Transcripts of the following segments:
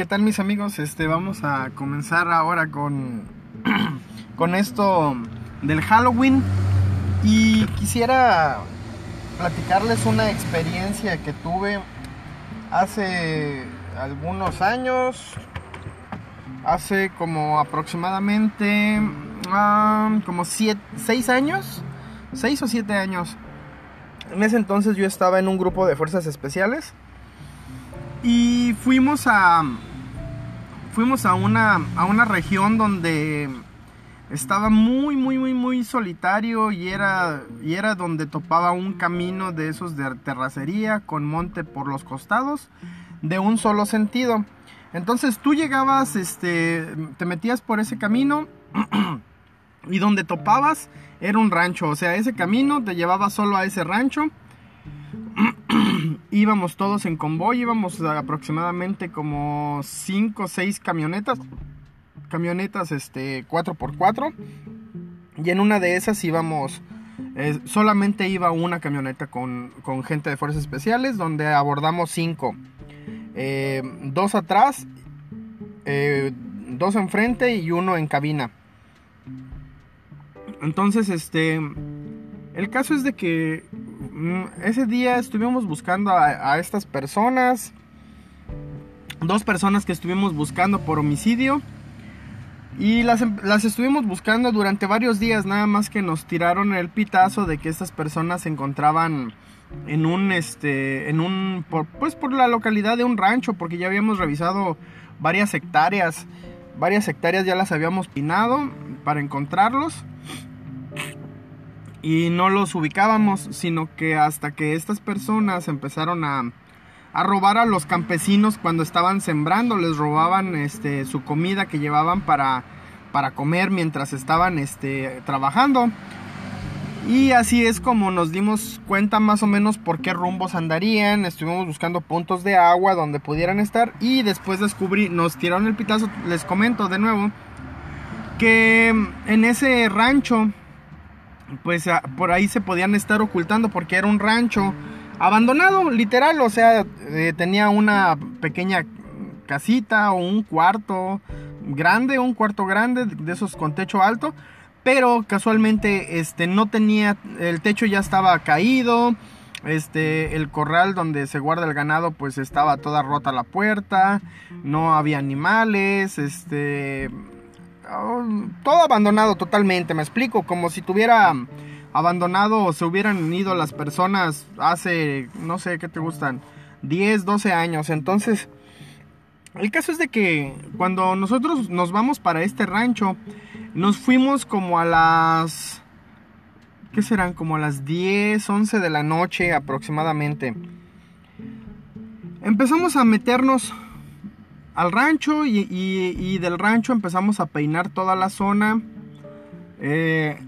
¿qué tal mis amigos? Este, vamos a comenzar ahora con, con esto del Halloween. Y quisiera platicarles una experiencia que tuve hace algunos años. Hace como aproximadamente ah, como 6 años. 6 o 7 años. En ese entonces yo estaba en un grupo de fuerzas especiales. Y fuimos a. Fuimos a una, a una región donde estaba muy, muy, muy, muy solitario y era, y era donde topaba un camino de esos de terracería con monte por los costados de un solo sentido. Entonces tú llegabas, este, te metías por ese camino y donde topabas era un rancho, o sea, ese camino te llevaba solo a ese rancho. íbamos todos en convoy, íbamos aproximadamente como 5 o 6 camionetas camionetas este 4x4 y en una de esas íbamos solamente iba una camioneta con, gente de fuerzas especiales donde abordamos cinco. Eh, dos atrás eh, dos enfrente y uno en cabina. Entonces este el caso es de que ese día estuvimos buscando a, estas personas dos personas que estuvimos buscando por homicidio y las, las, estuvimos buscando durante varios días, nada más que nos tiraron el pitazo de que estas personas se encontraban en un, este, en un, pues por la localidad de un rancho, porque ya habíamos revisado varias hectáreas, varias hectáreas ya las habíamos pinado para encontrarlos. Y no los ubicábamos, sino que hasta que estas personas empezaron a, a robar a los campesinos cuando estaban sembrando, les robaban este, su comida que llevaban para, para comer mientras estaban este, trabajando. Y así es como nos dimos cuenta más o menos por qué rumbos andarían. Estuvimos buscando puntos de agua donde pudieran estar. Y después descubrí, nos tiraron el pitazo, les comento de nuevo, que en ese rancho, pues por ahí se podían estar ocultando porque era un rancho abandonado, literal, o sea, eh, tenía una pequeña casita o un cuarto grande, un cuarto grande de esos con techo alto, pero casualmente este no tenía el techo ya estaba caído, este el corral donde se guarda el ganado pues estaba toda rota la puerta, no había animales, este todo abandonado totalmente, me explico, como si tuviera abandonado o se hubieran ido las personas hace, no sé, ¿qué te gustan? 10, 12 años. Entonces, el caso es de que cuando nosotros nos vamos para este rancho, nos fuimos como a las... ¿Qué serán? Como a las 10, 11 de la noche aproximadamente. Empezamos a meternos al rancho y, del rancho empezamos a peinar toda la zona. Eh,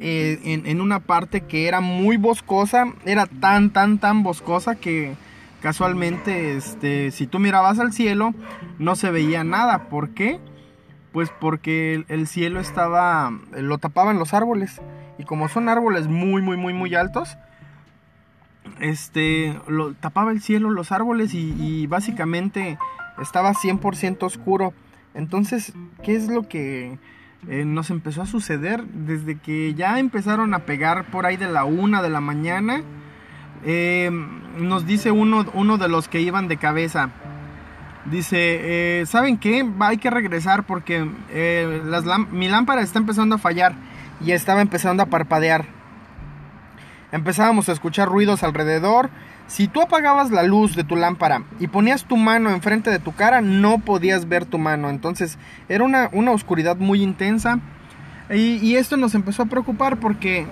eh, en, una parte que era muy boscosa, era tan, tan, tan boscosa que casualmente, este, si tú mirabas al cielo, no se veía nada. ¿Por qué? Pues porque el, cielo estaba, lo tapaban los árboles. Y como son árboles muy, muy, muy, muy altos, este, lo tapaba el cielo, los árboles y básicamente estaba 100% oscuro. Entonces, ¿qué es lo que eh, nos empezó a suceder desde que ya empezaron a pegar por ahí de la una de la mañana. Eh, nos dice uno, uno de los que iban de cabeza. Dice, eh, ¿saben qué? Hay que regresar porque mi lámpara está empezando a fallar y estaba empezando a parpadear. Empezábamos a escuchar ruidos alrededor si tú apagabas la luz de tu lámpara y ponías tu mano enfrente de tu cara, no podías ver tu mano. Entonces era una, oscuridad muy intensa. Y, esto nos empezó a preocupar porque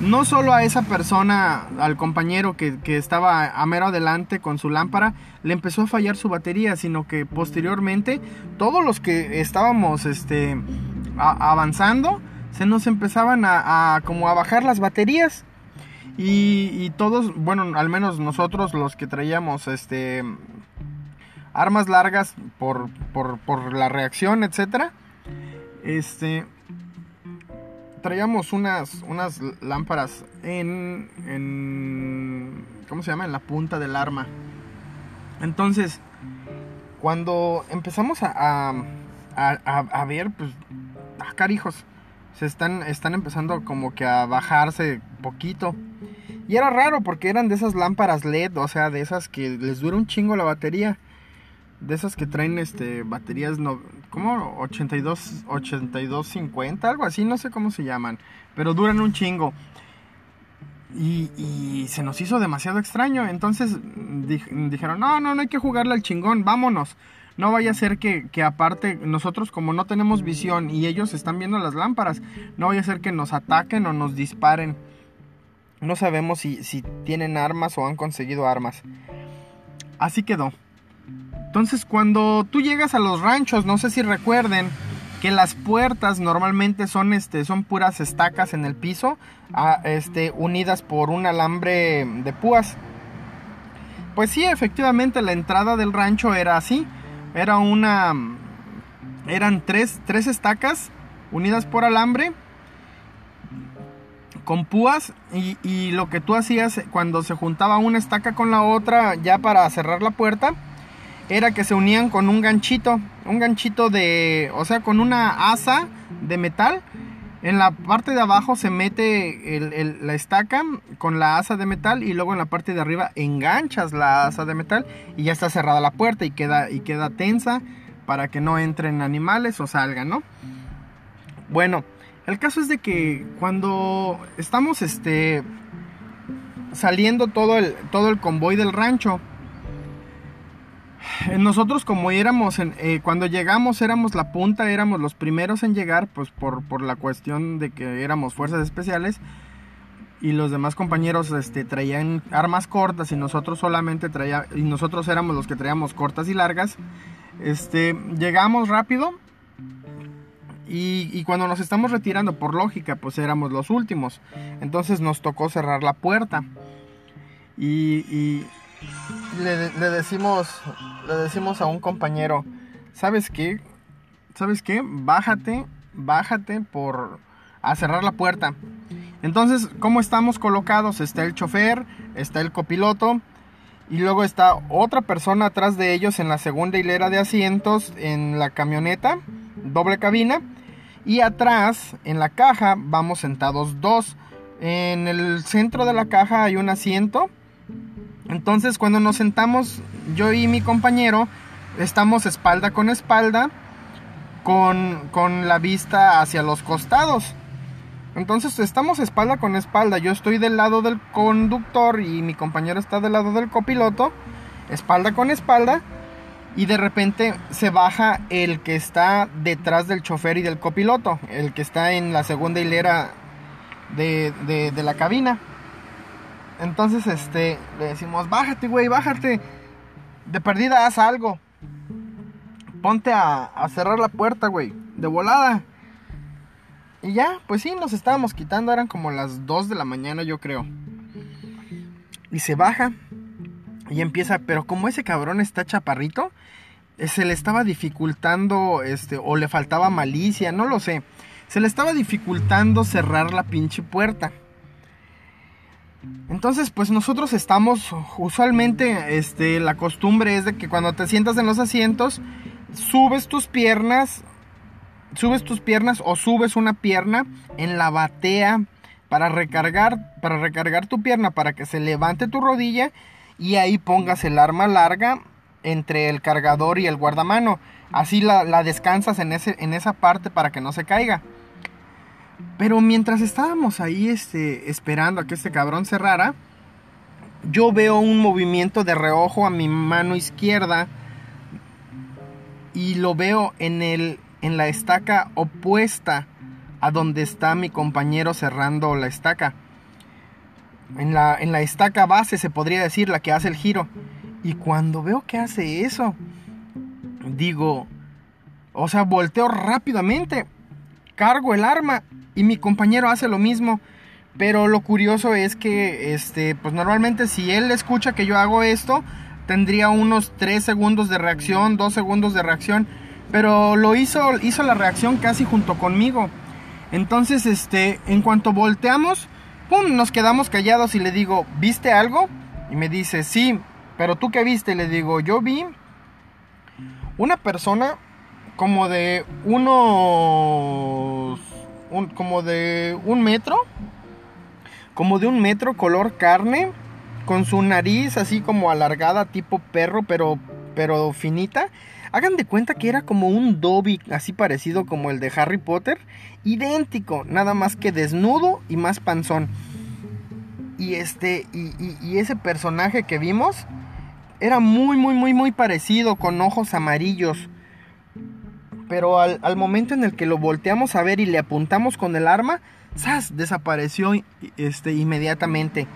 no solo a esa persona, al compañero que, estaba a mero adelante con su lámpara, le empezó a fallar su batería, sino que posteriormente todos los que estábamos este, avanzando, se nos empezaban a como a bajar las baterías. Y, todos, bueno, al menos nosotros los que traíamos este armas largas por, por, la reacción, etcétera, este traíamos unas, unas lámparas en, en, ¿cómo se llama? En la punta del arma. Entonces, cuando empezamos a, a, ver, pues, ah, carijos, se están, están empezando como que a bajarse poquito. Y era raro porque eran de esas lámparas LED, o sea, de esas que les dura un chingo la batería. De esas que traen este baterías no ¿cómo? 82 82 50, algo así, no sé cómo se llaman, pero duran un chingo. Y, se nos hizo demasiado extraño. Entonces dijeron, no, no, no hay que jugarle al chingón, vámonos. No vaya a ser que, aparte nosotros como no tenemos visión y ellos están viendo las lámparas, no vaya a ser que nos ataquen o nos disparen. No sabemos si, si tienen armas o han conseguido armas. Así quedó. Entonces cuando tú llegas a los ranchos, no sé si recuerden, que las puertas normalmente son, este, son puras estacas en el piso, este, unidas por un alambre de púas. Pues sí, efectivamente la entrada del rancho era así. Era una... Eran tres, tres estacas unidas por alambre con púas y, y, lo que tú hacías cuando se juntaba una estaca con la otra ya para cerrar la puerta era que se unían con un ganchito, un ganchito de, o sea, con una asa de metal. En la parte de abajo se mete la estaca con la asa de metal y luego en la parte de arriba enganchas la asa de metal y ya está cerrada la puerta y queda, y queda tensa para que no entren animales o salgan, ¿no? Bueno, el caso es de que cuando estamos este, saliendo todo el, todo el convoy del rancho, nosotros como éramos, eh, cuando llegamos éramos la punta, éramos los primeros en llegar, pues por, por, la cuestión de que éramos fuerzas especiales y los demás compañeros este, traían armas cortas y nosotros solamente traíamos, y nosotros éramos los que traíamos cortas y largas. Este, llegamos rápido y, cuando nos estamos retirando, por lógica, pues éramos los últimos. Entonces nos tocó cerrar la puerta. y, le, decimos, le decimos a un compañero, ¿sabes qué? ¿Sabes qué? Bájate, bájate por a cerrar la puerta. Entonces, ¿cómo estamos colocados? Está el chofer, está el copiloto y luego está otra persona atrás de ellos en la segunda hilera de asientos en la camioneta, doble cabina. Y atrás, en la caja, vamos sentados dos. En el centro de la caja hay un asiento entonces cuando nos sentamos, yo y mi compañero, estamos espalda con espalda, con, con la vista hacia los costados. Entonces estamos espalda con espalda. Yo estoy del lado del conductor y mi compañero está del lado del copiloto. Espalda con espalda. Y de repente se baja el que está detrás del chofer y del copiloto. El que está en la segunda hilera de, de la cabina. Entonces, este, le decimos, bájate, güey, bájate. De perdida, haz algo. Ponte a, cerrar la puerta, güey. De volada. Y ya, pues sí, nos estábamos quitando. Eran como las 2 de la mañana, yo creo. Y se baja. Y empieza, pero como ese cabrón está chaparrito, eh, se le estaba dificultando, este, o le faltaba malicia, no lo sé. Se le estaba dificultando cerrar la pinche puerta. Entonces, pues nosotros estamos usualmente, este, la costumbre es de que cuando te sientas en los asientos, subes tus piernas, subes tus piernas o subes una pierna en la batea para recargar, para recargar tu pierna para que se levante tu rodilla y ahí pongas el arma larga entre el cargador y el guardamano. Así la, descansas en, ese, en esa parte para que no se caiga. Pero mientras estábamos ahí este, esperando a que este cabrón cerrara, yo veo un movimiento de reojo a mi mano izquierda y lo veo en, el, en la estaca opuesta a donde está mi compañero cerrando la estaca. En la, en la estaca base se podría decir la que hace el giro. Y cuando veo que hace eso, digo, o sea, volteo rápidamente, cargo el arma y mi compañero hace lo mismo. Pero lo curioso es que, este, pues normalmente si él escucha que yo hago esto, tendría unos 3 segundos de reacción, 2 segundos de reacción. Pero lo hizo, hizo la reacción casi junto conmigo. Entonces, este, en cuanto volteamos, pum, nos quedamos callados y le digo, ¿viste algo? Y me dice, sí, pero tú qué viste? Le digo, yo vi una persona como de unos, como de un metro, como de un metro color carne, con su nariz así como alargada tipo perro, pero, pero finita. Hagan de cuenta que era como un Dobby, así parecido como el de Harry Potter, idéntico, nada más que desnudo y más panzón. Y este, y, ese personaje que vimos era muy, muy, muy, muy parecido, con ojos amarillos. Pero al, momento en el que lo volteamos a ver y le apuntamos con el arma, ¡zas! desapareció este, inmediatamente.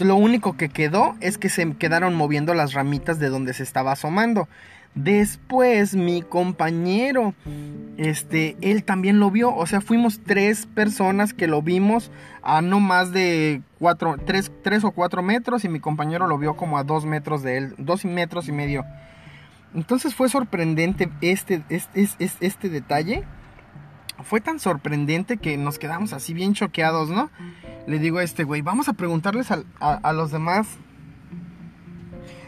Lo único que quedó es que se quedaron moviendo las ramitas de donde se estaba asomando. Después mi compañero, este, él también lo vio. O sea, fuimos tres personas que lo vimos a no más de cuatro, tres, tres o cuatro metros y mi compañero lo vio como a dos metros de él, dos metros y medio. Entonces fue sorprendente este, este, este, este detalle. Fue tan sorprendente que nos quedamos así bien choqueados, ¿no? Le digo a este güey, vamos a preguntarles a, a los demás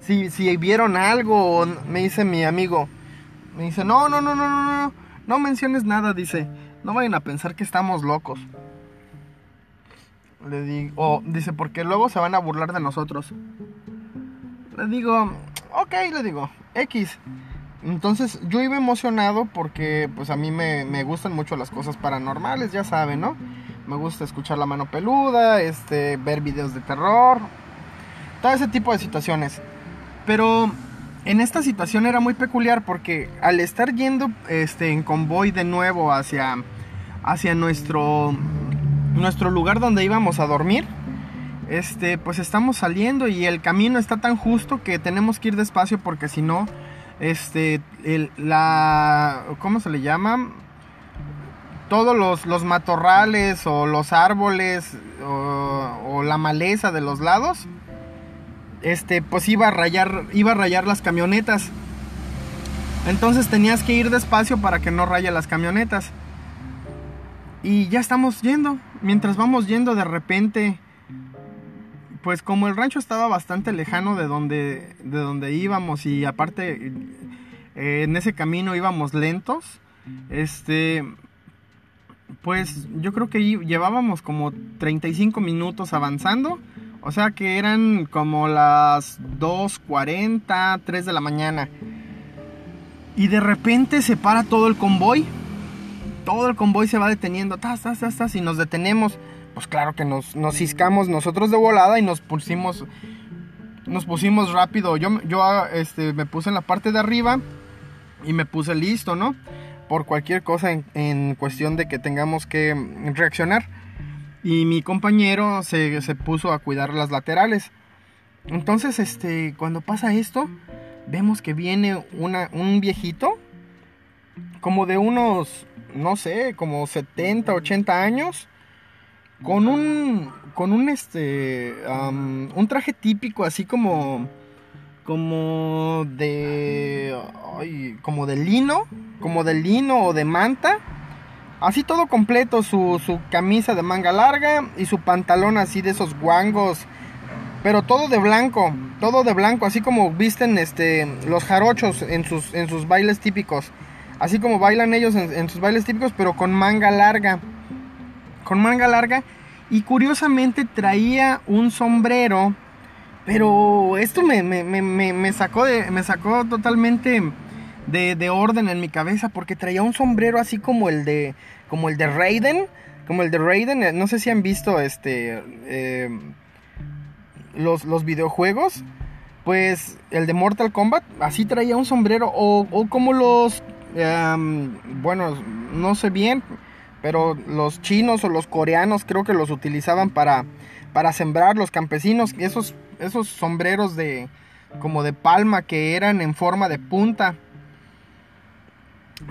si, si vieron algo, me dice mi amigo. Me dice, no, no, no, no, no, no, no menciones nada, dice. No vayan a pensar que estamos locos. Le digo, dice, porque luego se van a burlar de nosotros. Le digo, ok, le digo, X. Entonces yo iba emocionado porque pues a mí me, me, gustan mucho las cosas paranormales, ya saben, ¿no? Me gusta escuchar la mano peluda, este, ver videos de terror, todo ese tipo de situaciones. Pero en esta situación era muy peculiar porque al estar yendo este, en convoy de nuevo hacia, hacia nuestro, nuestro lugar donde íbamos a dormir, este, pues estamos saliendo y el camino está tan justo que tenemos que ir despacio porque si no, este, el, la, ¿cómo se le llama? Todos los, los matorrales o los árboles o la maleza de los lados este, pues iba a rayar, iba a rayar las camionetas. Entonces tenías que ir despacio para que no raye las camionetas. Y ya estamos yendo. Mientras vamos yendo de repente, pues como el rancho estaba bastante lejano de donde, de donde íbamos y aparte eh, en ese camino íbamos lentos, este, pues yo creo que llevábamos como 35 minutos avanzando o sea que eran como las 2.40, 3 de la mañana. Y de repente se para todo el convoy. Todo el convoy se va deteniendo. Y nos detenemos. Pues claro que nos, nos ciscamos nosotros de volada y nos pusimos. Nos pusimos rápido. Yo, yo este, me puse en la parte de arriba. Y me puse listo, ¿no? Por cualquier cosa en, en cuestión de que tengamos que reaccionar y mi compañero se, puso a cuidar las laterales. Entonces, este, cuando pasa esto, vemos que viene una, un viejito, como de unos, no sé, como 70, 80 años, con un, con un, este, un traje típico, así como, como de, como de lino, como de lino o de manta Así todo completo, su, camisa de manga larga y su pantalón así de esos guangos. Pero todo de blanco, todo de blanco, así como visten este, los jarochos en sus, en sus bailes típicos. Así como bailan ellos en, sus bailes típicos, pero con manga larga. Con manga larga. Y curiosamente traía un sombrero. Pero esto me, me, sacó, de, me sacó totalmente de, orden en mi cabeza porque traía un sombrero así como el de como el de Raiden, como el de Raiden, eh, no sé si han visto este eh, los, los videojuegos, pues el de Mortal Kombat así traía un sombrero o, como los em, bueno, no sé bien, pero los chinos o los coreanos creo que los utilizaban para para sembrar los campesinos, esos esos sombreros de como de palma que eran en forma de punta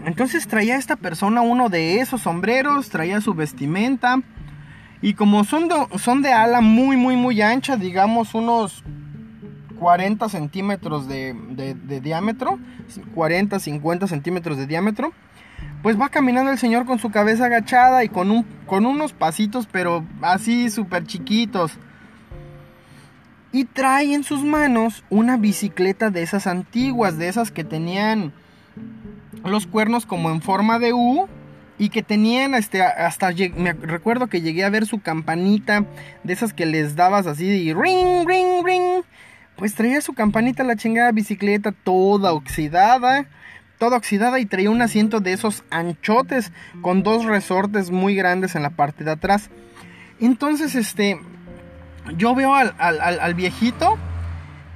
entonces traía esta persona uno de esos sombreros, traía su vestimenta. Y como son de, son de ala muy, muy, muy ancha, digamos unos 40 centímetros de, diámetro, 40, 50 centímetros de diámetro, pues va caminando el señor con su cabeza agachada y con, un, con unos pasitos, pero así súper chiquitos. Y trae en sus manos una bicicleta de esas antiguas, de esas que tenían los cuernos como en forma de U y que tenían este hasta me recuerdo que llegué a ver su campanita de esas que les dabas así de ring ring ring. Pues traía su campanita la chingada bicicleta toda oxidada toda oxidada y traía un asiento de esos anchotes con dos resortes muy grandes en la parte de atrás. Entonces este yo veo al, viejito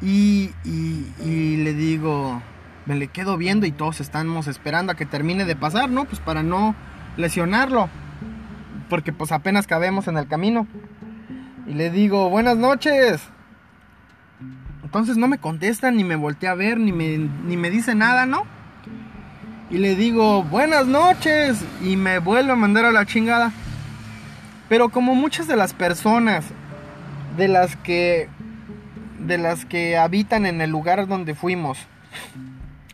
y, y le digo me le quedo viendo y todos estamos esperando a que termine de pasar, ¿no? Pues para no lesionarlo. Porque pues apenas cabemos en el camino. Y le digo, buenas noches. Entonces no me contesta, ni me voltea a ver, ni me, ni me dice nada, ¿no? Y le digo, buenas noches. Y me vuelve a mandar a la chingada. Pero como muchas de las personas de las que de las que habitan en el lugar donde fuimos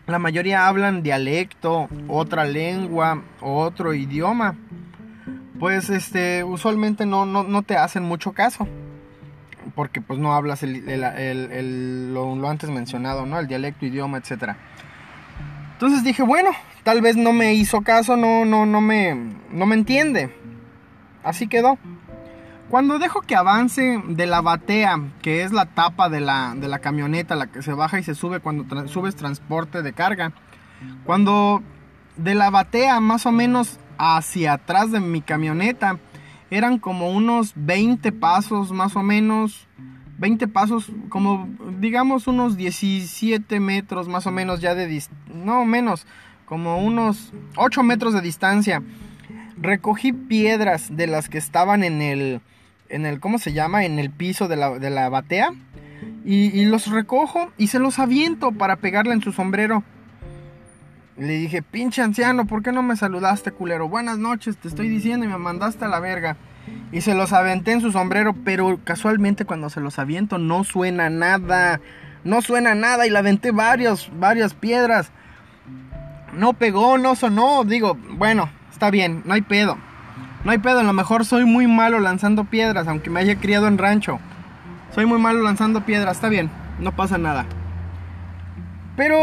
la mayoría hablan dialecto, otra lengua, otro idioma. Pues este, usualmente no, no, te hacen mucho caso. Porque pues no hablas el, lo, antes mencionado, ¿no? El dialecto, idioma, etc. Entonces dije, bueno, tal vez no me hizo caso, no, no, no me, no me entiende. Así quedó. Cuando dejo que avance de la batea, que es la tapa de la, de la camioneta, la que se baja y se sube cuando subes transporte de carga, cuando de la batea más o menos hacia atrás de mi camioneta, eran como unos 20 pasos más o menos, 20 pasos, como digamos unos 17 metros más o menos ya de no menos, como unos 8 metros de distancia. Recogí piedras de las que estaban en el en el, ¿cómo se llama? En el piso de la, batea. Y, los recojo y se los aviento para pegarle en su sombrero. Le dije, pinche anciano, ¿por qué no me saludaste, culero? Buenas noches, te estoy diciendo y me mandaste a la verga. Y se los aventé en su sombrero, pero casualmente cuando se los aviento no suena nada. No suena nada y le aventé varios, varias piedras. No pegó, no sonó. Digo, bueno, está bien, no hay pedo. No hay pedo, a lo mejor soy muy malo lanzando piedras, aunque me haya criado en rancho. Soy muy malo lanzando piedras, está bien, no pasa nada. Pero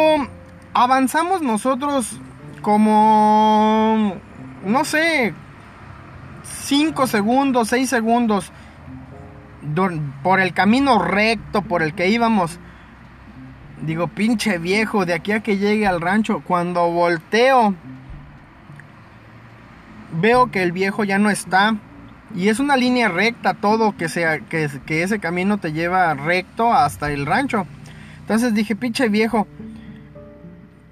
avanzamos nosotros como, no sé, 5 segundos, 6 segundos por el camino recto por el que íbamos. Digo, pinche viejo, de aquí a que llegue al rancho, cuando volteo veo que el viejo ya no está. Y es una línea recta todo, que, sea, que, ese camino te lleva recto hasta el rancho. Entonces dije, pinche viejo,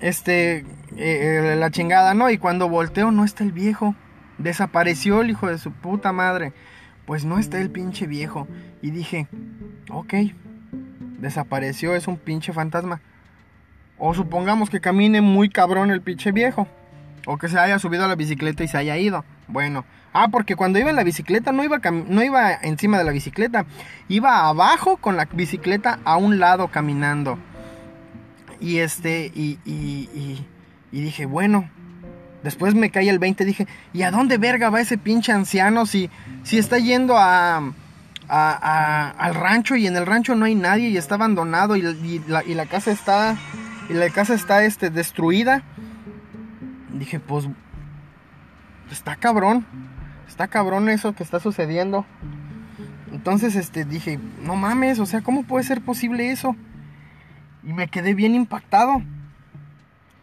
este, eh, eh, la chingada, ¿no? Y cuando volteo no está el viejo. Desapareció el hijo de su puta madre. Pues no está el pinche viejo. Y dije, ok, desapareció, es un pinche fantasma. O supongamos que camine muy cabrón el pinche viejo. O que se haya subido a la bicicleta y se haya ido. Bueno. Ah, porque cuando iba en la bicicleta no iba, no iba encima de la bicicleta. Iba abajo con la bicicleta a un lado caminando. Y este, y, y, y, dije, bueno. Después me cae el 20, dije, ¿y a dónde verga va ese pinche anciano si, si está yendo a, a, al rancho y en el rancho no hay nadie y está abandonado y, la, y la casa está, y la casa está este, destruida? Dije, pues, está cabrón, está cabrón eso que está sucediendo. Entonces, este, dije, no mames, o sea, ¿cómo puede ser posible eso? Y me quedé bien impactado.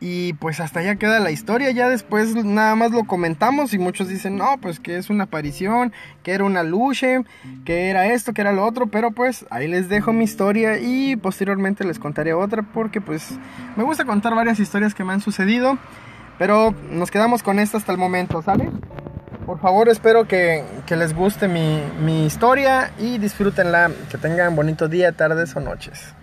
Y pues hasta allá queda la historia, ya después nada más lo comentamos y muchos dicen, no, pues que es una aparición, que era una luche, que era esto, que era lo otro, pero pues ahí les dejo mi historia y posteriormente les contaré otra porque pues me gusta contar varias historias que me han sucedido. Pero nos quedamos con esta hasta el momento, ¿sale? Por favor, espero que, les guste mi, mi historia y disfrútenla. Que tengan bonito día, tardes o noches.